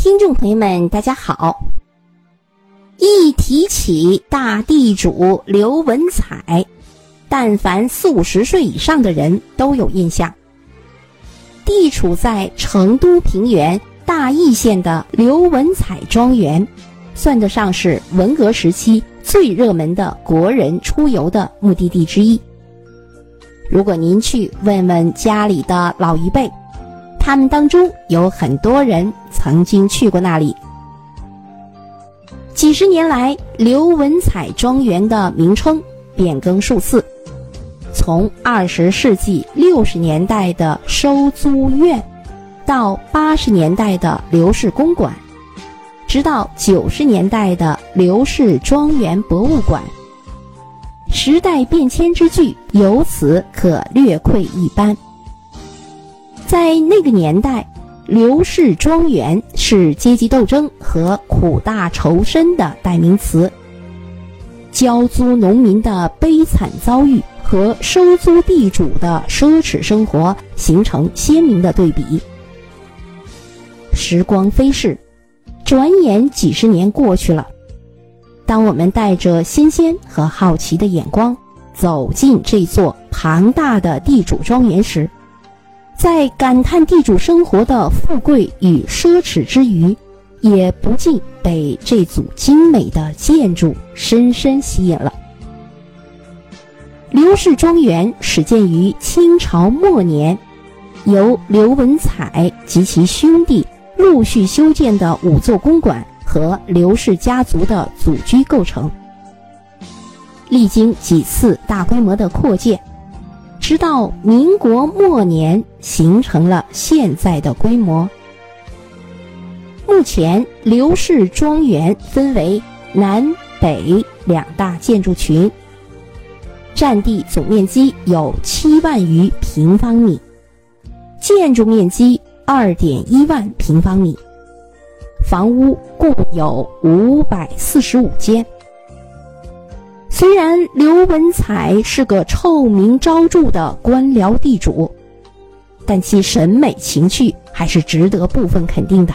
听众朋友们，大家好。一提起大地主刘文彩，但凡四五十岁以上的人都有印象。地处在成都平原大邑县的刘文彩庄园，算得上是文革时期最热门的国人出游的目的地之一。如果您去问问家里的老一辈，他们当中有很多人曾经去过那里。几十年来，刘文彩庄园的名称变更数次，从二十世纪六十年代的收租院，到八十年代的刘氏公馆，直到九十年代的刘氏庄园博物馆。时代变迁之巨，由此可略窥一斑。在那个年代，刘氏庄园是阶级斗争和苦大仇深的代名词。交租农民的悲惨遭遇和收租地主的奢侈生活形成鲜明的对比。时光飞逝，转眼几十年过去了。当我们带着新鲜和好奇的眼光走进这座庞大的地主庄园时，在感叹地主生活的富贵与奢侈之余，也不禁被这组精美的建筑深深吸引了。刘氏庄园始建于清朝末年，由刘文彩及其兄弟陆续修建的五座公馆和刘氏家族的祖居构成。历经几次大规模的扩建。直到民国末年，形成了现在的规模。目前，刘氏庄园分为南北两大建筑群，占地总面积有七万余平方米，建筑面积二点一万平方米，房屋共有五百四十五间。虽然刘文彩是个臭名昭著的官僚地主，但其审美情趣还是值得部分肯定的。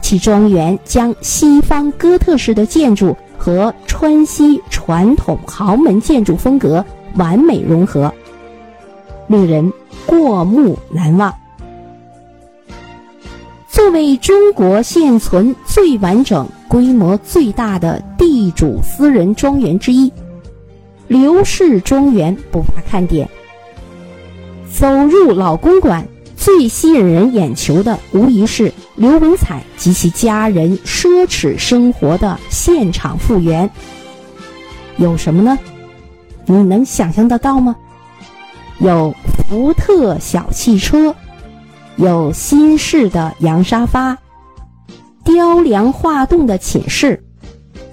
其庄园将西方哥特式的建筑和川西传统豪门建筑风格完美融合，令人过目难忘。作为中国现存最完整、规模最大的地主私人庄园之一，刘氏庄园不乏看点。走入老公馆，最吸引人眼球的无疑是刘文彩及其家人奢侈生活的现场复原。有什么呢？你能想象得到吗？有福特小汽车。有新式的洋沙发，雕梁画栋的寝室，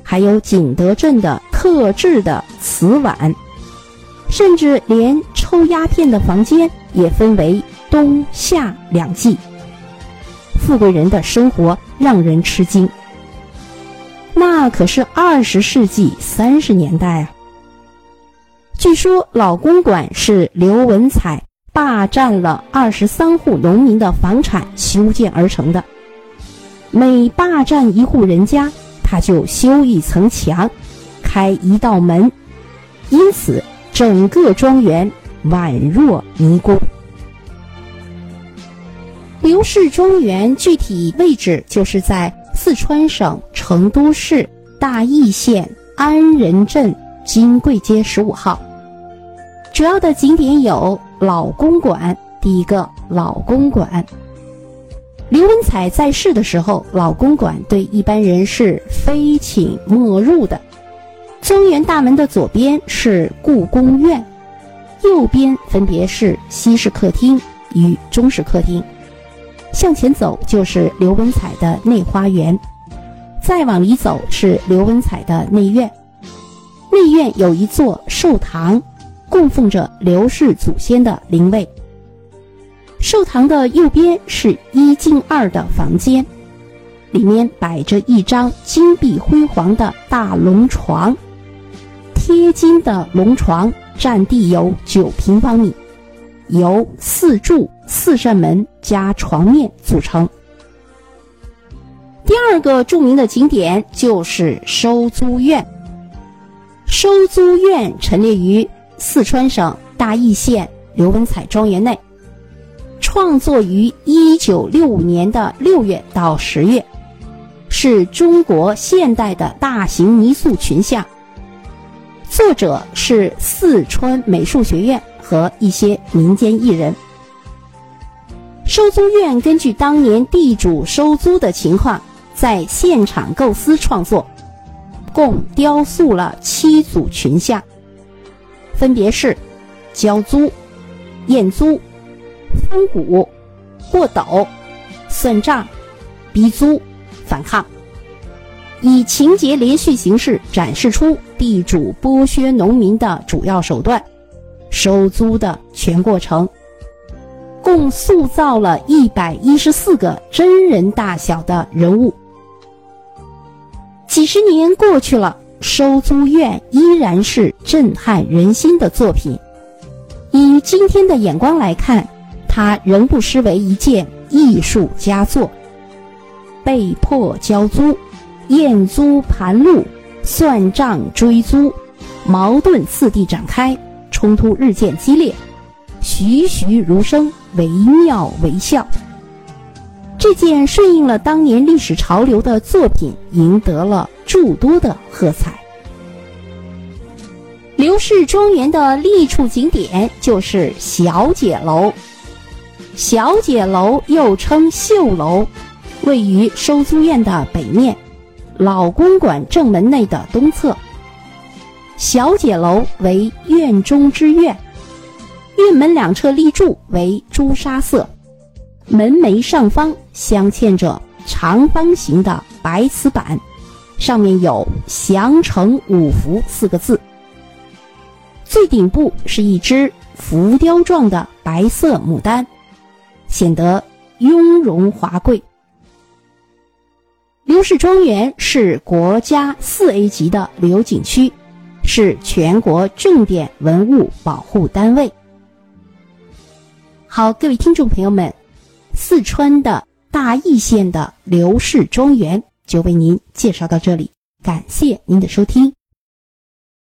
还有景德镇的特制的瓷碗，甚至连抽鸦片的房间也分为冬夏两季。富贵人的生活让人吃惊。那可是二十世纪三十年代啊！据说老公馆是刘文彩。霸占了二十三户农民的房产修建而成的，每霸占一户人家，他就修一层墙，开一道门，因此整个庄园宛若迷宫。刘氏庄园具体位置就是在四川省成都市大邑县安仁镇金桂街十五号，主要的景点有。老公馆，第一个老公馆。刘文彩在世的时候，老公馆对一般人是非请莫入的。庄园大门的左边是故宫院，右边分别是西式客厅与中式客厅。向前走就是刘文彩的内花园，再往里走是刘文彩的内院。内院有一座寿堂。供奉着刘氏祖先的灵位。寿堂的右边是一进二的房间，里面摆着一张金碧辉煌的大龙床，贴金的龙床占地有九平方米，由四柱、四扇门加床面组成。第二个著名的景点就是收租院。收租院陈列于四川省大邑县刘文彩庄园内，创作于一九六五年的六月到十月，是中国现代的大型泥塑群像。作者是四川美术学院和一些民间艺人。收租院根据当年地主收租的情况。在现场构思创作，共雕塑了七组群像，分别是交租、验租、分股、过斗、算账、逼租、反抗，以情节连续形式展示出地主剥削农民的主要手段，收租的全过程，共塑造了一百一十四个真人大小的人物。几十年过去了，收租院依然是震撼人心的作品。以今天的眼光来看，它仍不失为一件艺术佳作。被迫交租、验租盘路、算账追租，矛盾次第展开，冲突日渐激烈，栩栩如生，惟妙惟肖。这件顺应了当年历史潮流的作品，赢得了诸多的喝彩。刘氏庄园的立处景点就是小姐楼。小姐楼又称绣楼，位于收租院的北面，老公馆正门内的东侧。小姐楼为院中之院，院门两侧立柱为朱砂色。门楣上方镶嵌着长方形的白瓷板，上面有“祥成五福”四个字。最顶部是一只浮雕状的白色牡丹，显得雍容华贵。刘氏庄园是国家四 A 级的旅游景区，是全国重点文物保护单位。好，各位听众朋友们。四川的大邑县的刘氏庄园就为您介绍到这里，感谢您的收听。